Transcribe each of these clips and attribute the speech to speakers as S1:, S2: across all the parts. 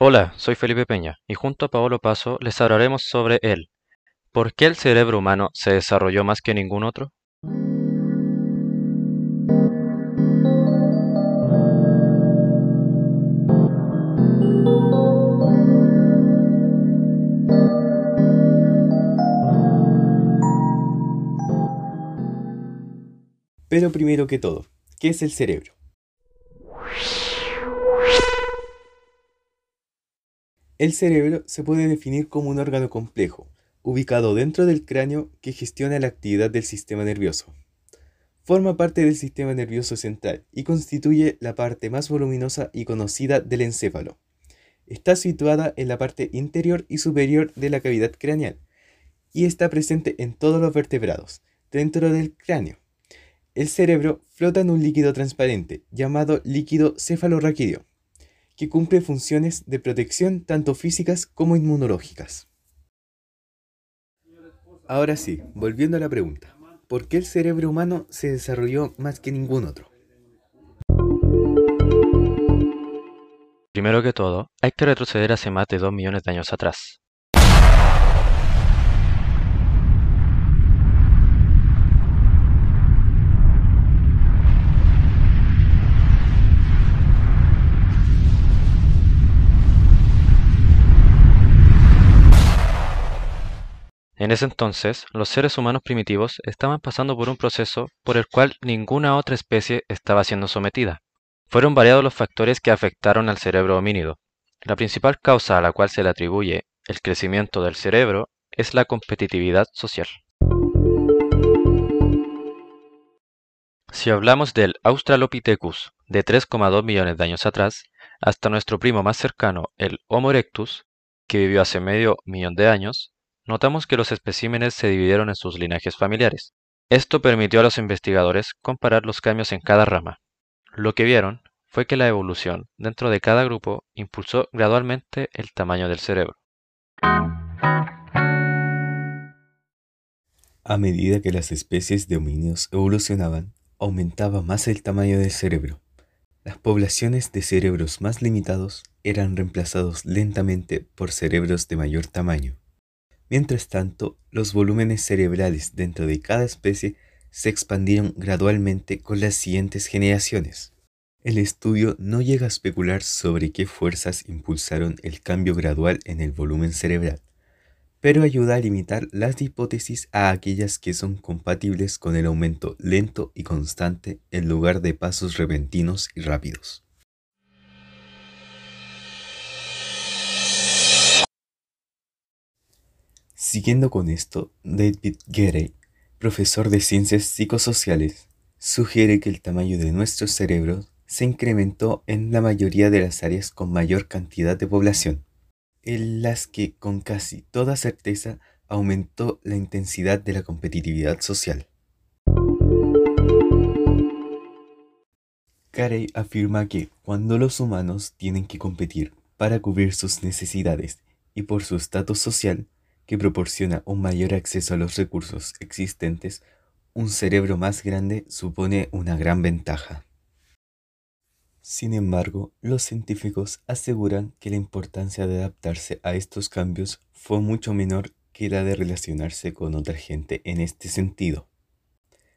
S1: Hola, soy Felipe Peña y junto a Paolo Paso les hablaremos sobre él. ¿Por qué el cerebro humano se desarrolló más que ningún otro?
S2: Pero primero que todo, ¿qué es el cerebro? El cerebro se puede definir como un órgano complejo, ubicado dentro del cráneo que gestiona la actividad del sistema nervioso. Forma parte del sistema nervioso central y constituye la parte más voluminosa y conocida del encéfalo. Está situada en la parte interior y superior de la cavidad craneal y está presente en todos los vertebrados, dentro del cráneo. El cerebro flota en un líquido transparente llamado líquido cefalorraquídeo que cumple funciones de protección tanto físicas como inmunológicas. Ahora sí, volviendo a la pregunta, ¿por qué el cerebro humano se desarrolló más que ningún otro?
S1: Primero que todo, hay que retroceder hace más de 2 millones de años atrás. En ese entonces, los seres humanos primitivos estaban pasando por un proceso por el cual ninguna otra especie estaba siendo sometida. Fueron variados los factores que afectaron al cerebro homínido. La principal causa a la cual se le atribuye el crecimiento del cerebro es la competitividad social. Si hablamos del Australopithecus de 3,2 millones de años atrás, hasta nuestro primo más cercano, el Homo erectus, que vivió hace medio millón de años, notamos que los especímenes se dividieron en sus linajes familiares. Esto permitió a los investigadores comparar los cambios en cada rama. Lo que vieron fue que la evolución dentro de cada grupo impulsó gradualmente el tamaño del cerebro.
S2: A medida que las especies de homínidos evolucionaban, aumentaba más el tamaño del cerebro. Las poblaciones de cerebros más limitados eran reemplazados lentamente por cerebros de mayor tamaño. Mientras tanto, los volúmenes cerebrales dentro de cada especie se expandieron gradualmente con las siguientes generaciones. El estudio no llega a especular sobre qué fuerzas impulsaron el cambio gradual en el volumen cerebral, pero ayuda a limitar las hipótesis a aquellas que son compatibles con el aumento lento y constante en lugar de pasos repentinos y rápidos. Siguiendo con esto, David Gere, profesor de ciencias psicosociales, sugiere que el tamaño de nuestro cerebro se incrementó en la mayoría de las áreas con mayor cantidad de población, en las que con casi toda certeza aumentó la intensidad de la competitividad social. Carey afirma que cuando los humanos tienen que competir para cubrir sus necesidades y por su estatus social, que proporciona un mayor acceso a los recursos existentes, un cerebro más grande supone una gran ventaja. Sin embargo, los científicos aseguran que la importancia de adaptarse a estos cambios fue mucho menor que la de relacionarse con otra gente en este sentido.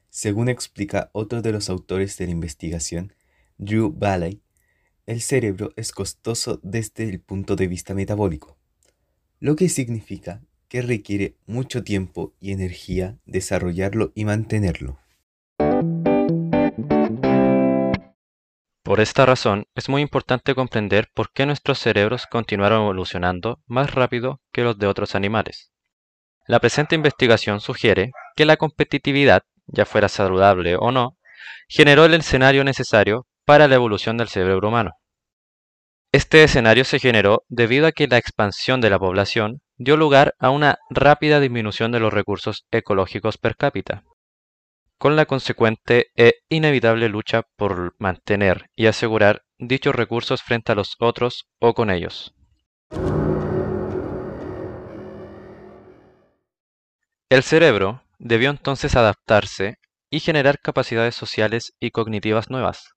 S2: Según explica otro de los autores de la investigación, Drew Balley, el cerebro es costoso desde el punto de vista metabólico, lo que significa que requiere mucho tiempo y energía desarrollarlo y mantenerlo.
S1: Por esta razón, es muy importante comprender por qué nuestros cerebros continuaron evolucionando más rápido que los de otros animales. La presente investigación sugiere que la competitividad, ya fuera saludable o no, generó el escenario necesario para la evolución del cerebro humano. Este escenario se generó debido a que la expansión de la población dio lugar a una rápida disminución de los recursos ecológicos per cápita, con la consecuente e inevitable lucha por mantener y asegurar dichos recursos frente a los otros o con ellos. El cerebro debió entonces adaptarse y generar capacidades sociales y cognitivas nuevas.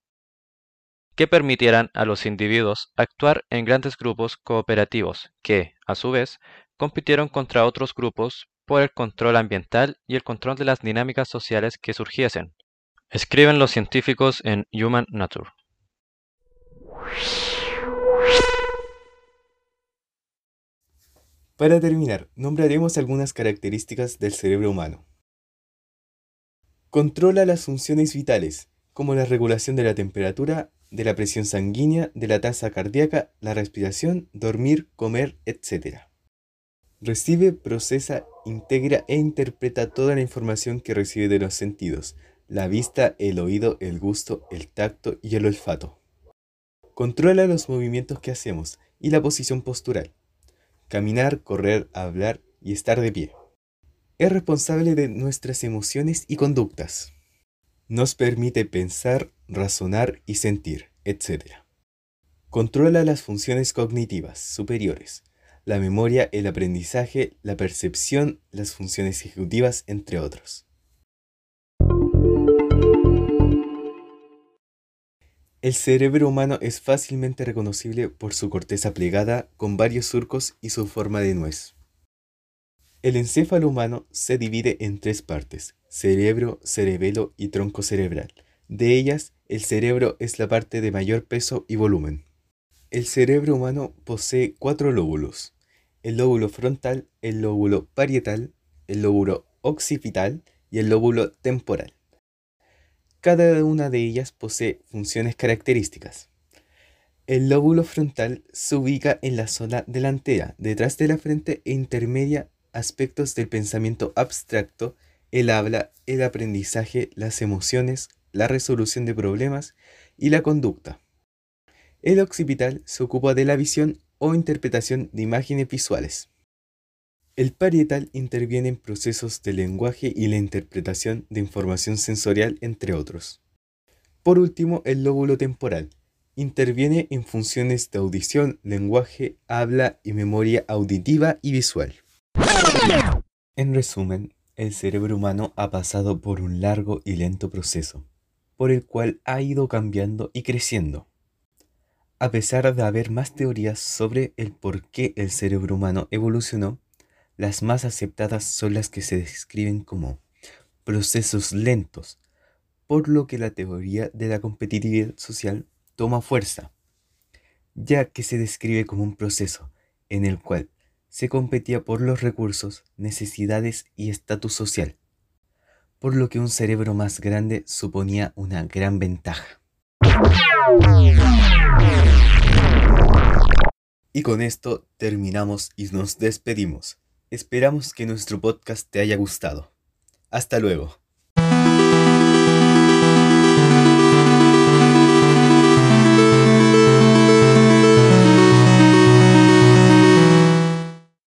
S1: que permitieran a los individuos actuar en grandes grupos cooperativos que, a su vez, compitieron contra otros grupos por el control ambiental y el control de las dinámicas sociales que surgiesen. Escriben los científicos en Human Nature.
S2: Para terminar, nombraremos algunas características del cerebro humano. Controla las funciones vitales, como la regulación de la temperatura, de la presión sanguínea, de la tasa cardíaca, la respiración, dormir, comer, etc. Recibe, procesa, integra e interpreta toda la información que recibe de los sentidos, la vista, el oído, el gusto, el tacto y el olfato. Controla los movimientos que hacemos y la posición postural caminar, correr, hablar y estar de pie. Es responsable de nuestras emociones y conductas. Nos permite pensar, razonar y sentir, etc. Controla las funciones cognitivas superiores, la memoria, el aprendizaje, la percepción, las funciones ejecutivas, entre otros. El cerebro humano es fácilmente reconocible por su corteza plegada con varios surcos y su forma de nuez. El encéfalo humano se divide en tres partes, cerebro, cerebelo y tronco cerebral. De ellas, el cerebro es la parte de mayor peso y volumen. El cerebro humano posee cuatro lóbulos, el lóbulo frontal, el lóbulo parietal, el lóbulo occipital y el lóbulo temporal. Cada una de ellas posee funciones características. El lóbulo frontal se ubica en la zona delantera, detrás de la frente e intermedia aspectos del pensamiento abstracto, el habla, el aprendizaje, las emociones, la resolución de problemas y la conducta. El occipital se ocupa de la visión o interpretación de imágenes visuales. El parietal interviene en procesos de lenguaje y la interpretación de información sensorial, entre otros. Por último, el lóbulo temporal interviene en funciones de audición, lenguaje, habla y memoria auditiva y visual. En resumen, el cerebro humano ha pasado por un largo y lento proceso, por el cual ha ido cambiando y creciendo. A pesar de haber más teorías sobre el por qué el cerebro humano evolucionó, las más aceptadas son las que se describen como procesos lentos, por lo que la teoría de la competitividad social toma fuerza, ya que se describe como un proceso en el cual se competía por los recursos, necesidades y estatus social, por lo que un cerebro más grande suponía una gran ventaja. Y con esto terminamos y nos despedimos. Esperamos que nuestro podcast te haya gustado. Hasta luego.